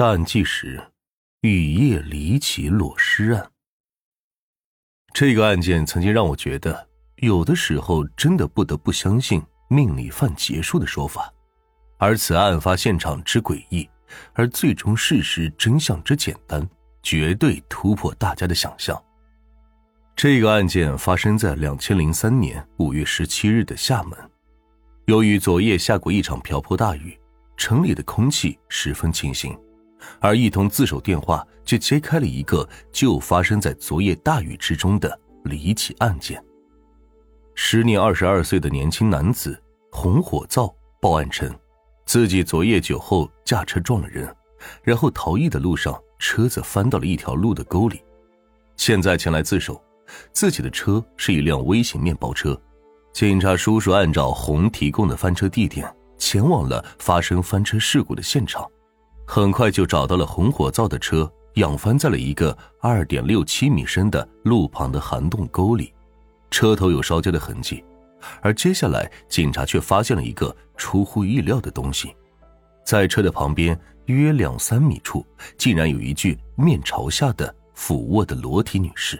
大案纪实：雨夜离奇裸尸案。这个案件曾经让我觉得，有的时候真的不得不相信“命里犯劫数”的说法。而此案发现场之诡异，而最终事实真相之简单，绝对突破大家的想象。这个案件发生在两千零三年五月十七日的厦门。由于昨夜下过一场瓢泼大雨，城里的空气十分清新。而一通自首电话却揭开了一个就发生在昨夜大雨之中的离奇案件。时年二十二岁的年轻男子洪火灶报案称，自己昨夜酒后驾车撞了人，然后逃逸的路上车子翻到了一条路的沟里，现在前来自首。自己的车是一辆微型面包车。警察叔叔按照洪提供的翻车地点前往了发生翻车事故的现场。很快就找到了红火灶的车，仰翻在了一个二点六七米深的路旁的涵洞沟里，车头有烧焦的痕迹。而接下来，警察却发现了一个出乎意料的东西，在车的旁边约两三米处，竟然有一具面朝下的俯卧的裸体女尸。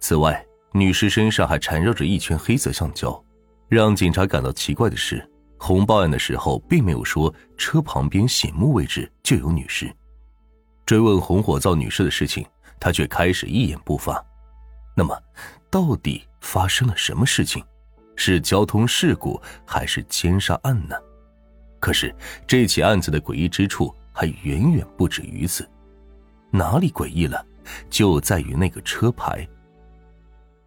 此外，女尸身上还缠绕着一圈黑色橡胶。让警察感到奇怪的是。红报案的时候，并没有说车旁边醒目位置就有女尸。追问红火灶女士的事情，他却开始一言不发。那么，到底发生了什么事情？是交通事故还是奸杀案呢？可是，这起案子的诡异之处还远远不止于此。哪里诡异了？就在于那个车牌。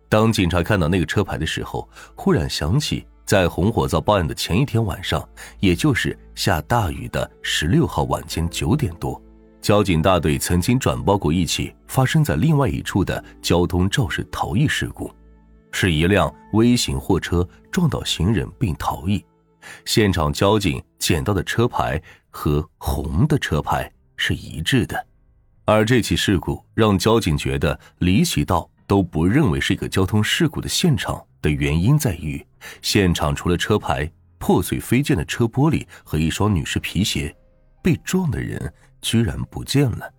当警察看到那个车牌的时候，忽然想起。在红火灶报案的前一天晚上，也就是下大雨的十六号晚间九点多，交警大队曾经转报过一起发生在另外一处的交通肇事逃逸事故，是一辆微型货车撞倒行人并逃逸，现场交警捡到的车牌和红的车牌是一致的，而这起事故让交警觉得离奇到都不认为是一个交通事故的现场。的原因在于，现场除了车牌、破碎飞溅的车玻璃和一双女士皮鞋，被撞的人居然不见了。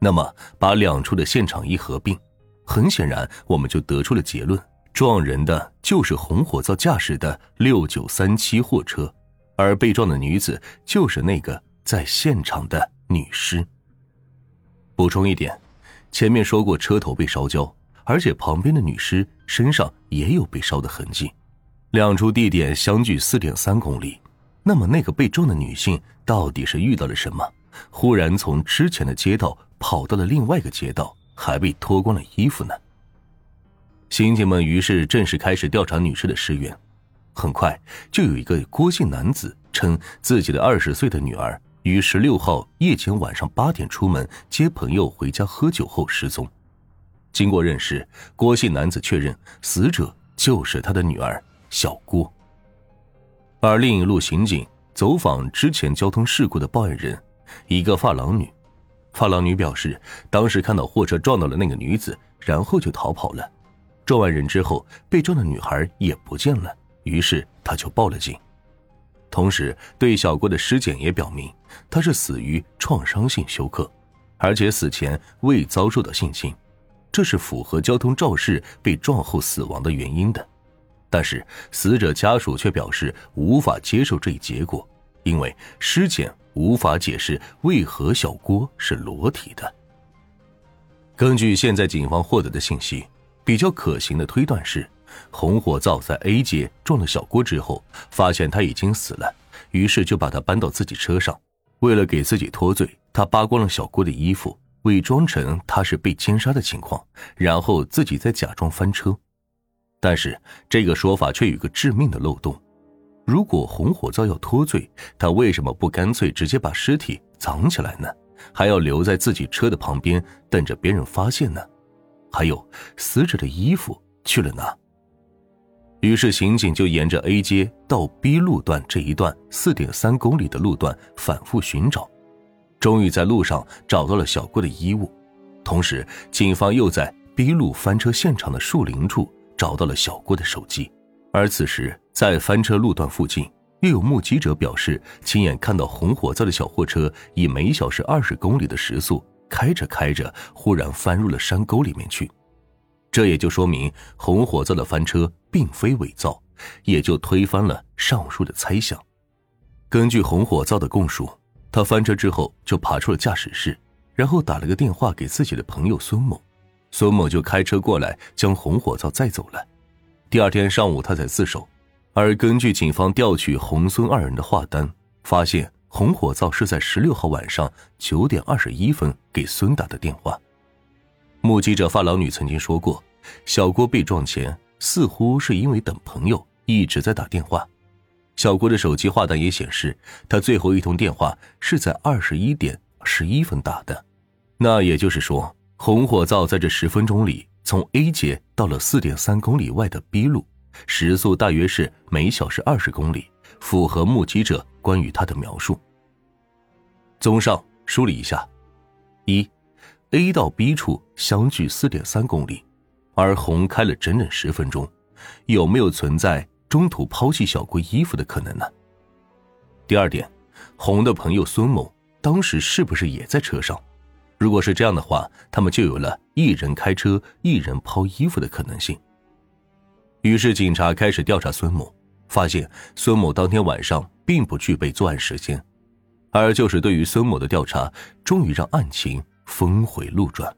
那么，把两处的现场一合并，很显然，我们就得出了结论：撞人的就是红火灶驾驶的六九三七货车，而被撞的女子就是那个在现场的女尸。补充一点，前面说过车头被烧焦。而且旁边的女尸身上也有被烧的痕迹，两处地点相距四点三公里。那么那个被撞的女性到底是遇到了什么？忽然从之前的街道跑到了另外一个街道，还被脱光了衣服呢？刑警们于是正式开始调查女尸的尸源。很快就有一个郭姓男子称自己的二十岁的女儿于十六号夜间晚上八点出门接朋友回家喝酒后失踪。经过认识，郭姓男子确认死者就是他的女儿小郭。而另一路刑警走访之前交通事故的报案人，一个发廊女。发廊女表示，当时看到货车撞到了那个女子，然后就逃跑了。撞完人之后，被撞的女孩也不见了，于是他就报了警。同时，对小郭的尸检也表明，他是死于创伤性休克，而且死前未遭受到性侵。这是符合交通肇事被撞后死亡的原因的，但是死者家属却表示无法接受这一结果，因为尸检无法解释为何小郭是裸体的。根据现在警方获得的信息，比较可行的推断是，红火灶在 A 街撞了小郭之后，发现他已经死了，于是就把他搬到自己车上，为了给自己脱罪，他扒光了小郭的衣服。伪装成他是被奸杀的情况，然后自己再假装翻车，但是这个说法却有个致命的漏洞：如果红火灶要脱罪，他为什么不干脆直接把尸体藏起来呢？还要留在自己车的旁边等着别人发现呢？还有死者的衣服去了哪？于是刑警就沿着 A 街到 B 路段这一段四点三公里的路段反复寻找。终于在路上找到了小郭的衣物，同时警方又在 B 路翻车现场的树林处找到了小郭的手机。而此时，在翻车路段附近又有目击者表示亲眼看到红火灶的小货车以每小时二十公里的时速开着开着，忽然翻入了山沟里面去。这也就说明红火灶的翻车并非伪造，也就推翻了上述的猜想。根据红火灶的供述，他翻车之后就爬出了驾驶室，然后打了个电话给自己的朋友孙某，孙某就开车过来将红火灶载走了。第二天上午他才自首。而根据警方调取红孙二人的话单，发现红火灶是在十六号晚上九点二十一分给孙打的电话。目击者发老女曾经说过，小郭被撞前似乎是因为等朋友一直在打电话。小郭的手机话单也显示，他最后一通电话是在二十一点十一分打的。那也就是说，红火灶在这十分钟里从 A 街到了四点三公里外的 B 路。时速大约是每小时二十公里，符合目击者关于他的描述。综上梳理一下：一，A 到 B 处相距四点三公里，而红开了整整十分钟，有没有存在中途抛弃小郭衣服的可能呢？第二点，红的朋友孙某当时是不是也在车上？如果是这样的话，他们就有了一人开车、一人抛衣服的可能性。于是，警察开始调查孙某，发现孙某当天晚上并不具备作案时间，而就是对于孙某的调查，终于让案情峰回路转。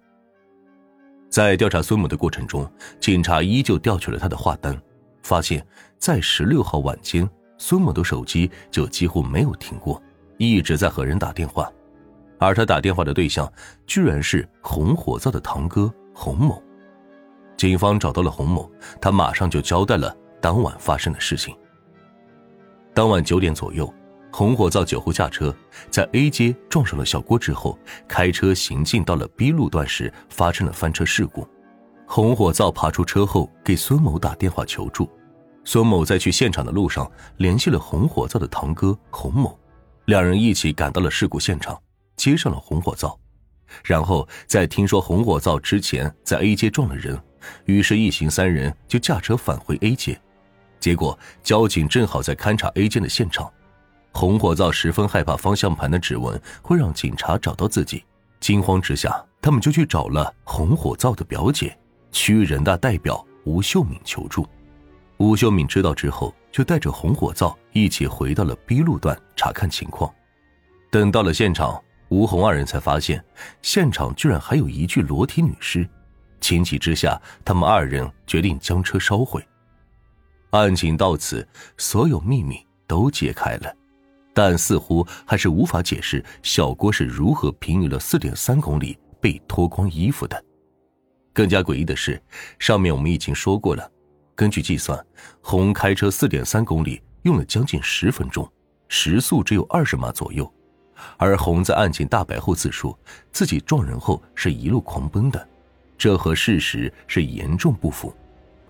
在调查孙某的过程中，警察依旧调取了他的话单，发现，在十六号晚间，孙某的手机就几乎没有停过，一直在和人打电话，而他打电话的对象，居然是红火灶的堂哥洪某。警方找到了洪某，他马上就交代了当晚发生的事情。当晚九点左右，红火灶酒后驾车，在 A 街撞上了小郭之后，开车行进到了 B 路段时，发生了翻车事故。红火灶爬出车后，给孙某打电话求助。孙某在去现场的路上联系了红火灶的堂哥洪某，两人一起赶到了事故现场，接上了红火灶。然后在听说红火灶之前在 A 街撞了人。于是，一行三人就驾车返回 A 街，结果交警正好在勘察 A 街的现场。红火灶十分害怕方向盘的指纹会让警察找到自己，惊慌之下，他们就去找了红火灶的表姐，区人大代表吴秀敏求助。吴秀敏知道之后，就带着红火灶一起回到了 B 路段查看情况。等到了现场，吴红二人才发现，现场居然还有一具裸体女尸。情急之下，他们二人决定将车烧毁。案情到此，所有秘密都揭开了，但似乎还是无法解释小郭是如何平移了四点三公里被脱光衣服的。更加诡异的是，上面我们已经说过了，根据计算，红开车四点三公里用了将近十分钟，时速只有二十码左右，而红在案情大白后自述自己撞人后是一路狂奔的。这和事实是严重不符，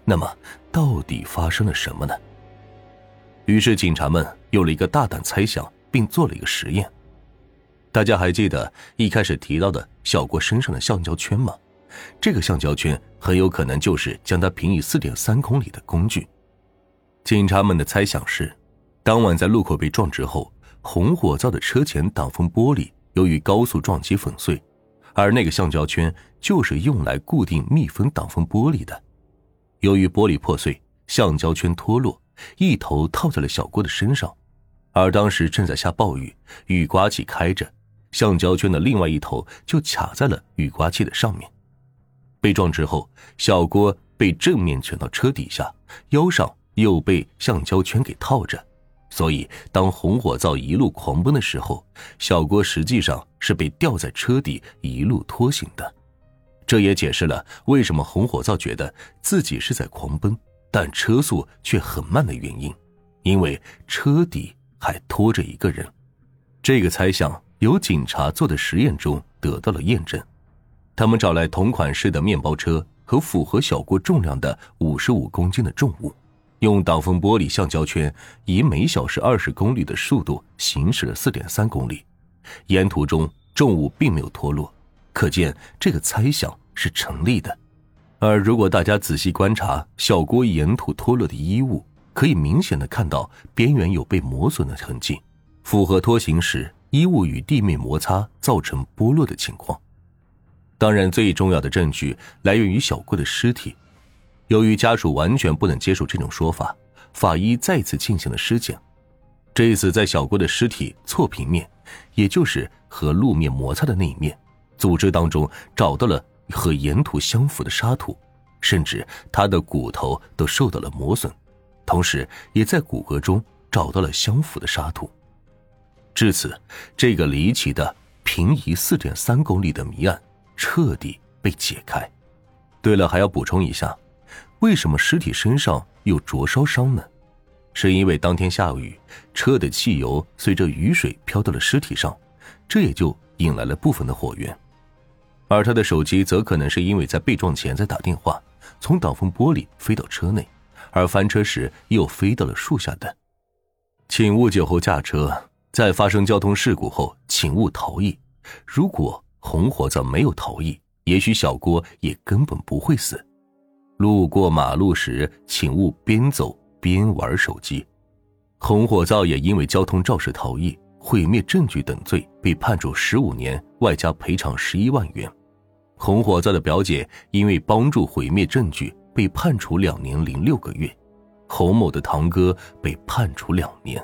那么到底发生了什么呢？于是警察们有了一个大胆猜想，并做了一个实验。大家还记得一开始提到的小郭身上的橡胶圈吗？这个橡胶圈很有可能就是将他平移四点三公里的工具。警察们的猜想是，当晚在路口被撞之后，红火灶的车前挡风玻璃由于高速撞击粉碎。而那个橡胶圈就是用来固定密封挡风玻璃的。由于玻璃破碎，橡胶圈脱落，一头套在了小郭的身上。而当时正在下暴雨，雨刮器开着，橡胶圈的另外一头就卡在了雨刮器的上面。被撞之后，小郭被正面卷到车底下，腰上又被橡胶圈给套着。所以，当红火灶一路狂奔的时候，小郭实际上是被吊在车底一路拖行的。这也解释了为什么红火灶觉得自己是在狂奔，但车速却很慢的原因，因为车底还拖着一个人。这个猜想由警察做的实验中得到了验证。他们找来同款式的面包车和符合小郭重量的五十五公斤的重物。用挡风玻璃橡胶圈以每小时二十公里的速度行驶了四点三公里，沿途中重物并没有脱落，可见这个猜想是成立的。而如果大家仔细观察小郭沿途脱落的衣物，可以明显的看到边缘有被磨损的痕迹，符合拖行时衣物与地面摩擦造成剥落的情况。当然，最重要的证据来源于小郭的尸体。由于家属完全不能接受这种说法，法医再次进行了尸检。这一次，在小郭的尸体错平面，也就是和路面摩擦的那一面，组织当中找到了和沿途相符的沙土，甚至他的骨头都受到了磨损，同时也在骨骼中找到了相符的沙土。至此，这个离奇的平移四点三公里的谜案彻底被解开。对了，还要补充一下。为什么尸体身上有灼烧伤呢？是因为当天下雨，车的汽油随着雨水飘到了尸体上，这也就引来了部分的火源。而他的手机则可能是因为在被撞前在打电话，从挡风玻璃飞到车内，而翻车时又飞到了树下等。请勿酒后驾车，在发生交通事故后，请勿逃逸。如果红火灶没有逃逸，也许小郭也根本不会死。路过马路时，请勿边走边玩手机。红火灶也因为交通肇事逃逸、毁灭证据等罪被判处十五年，外加赔偿十一万元。红火灶的表姐因为帮助毁灭证据被判处两年零六个月，侯某的堂哥被判处两年。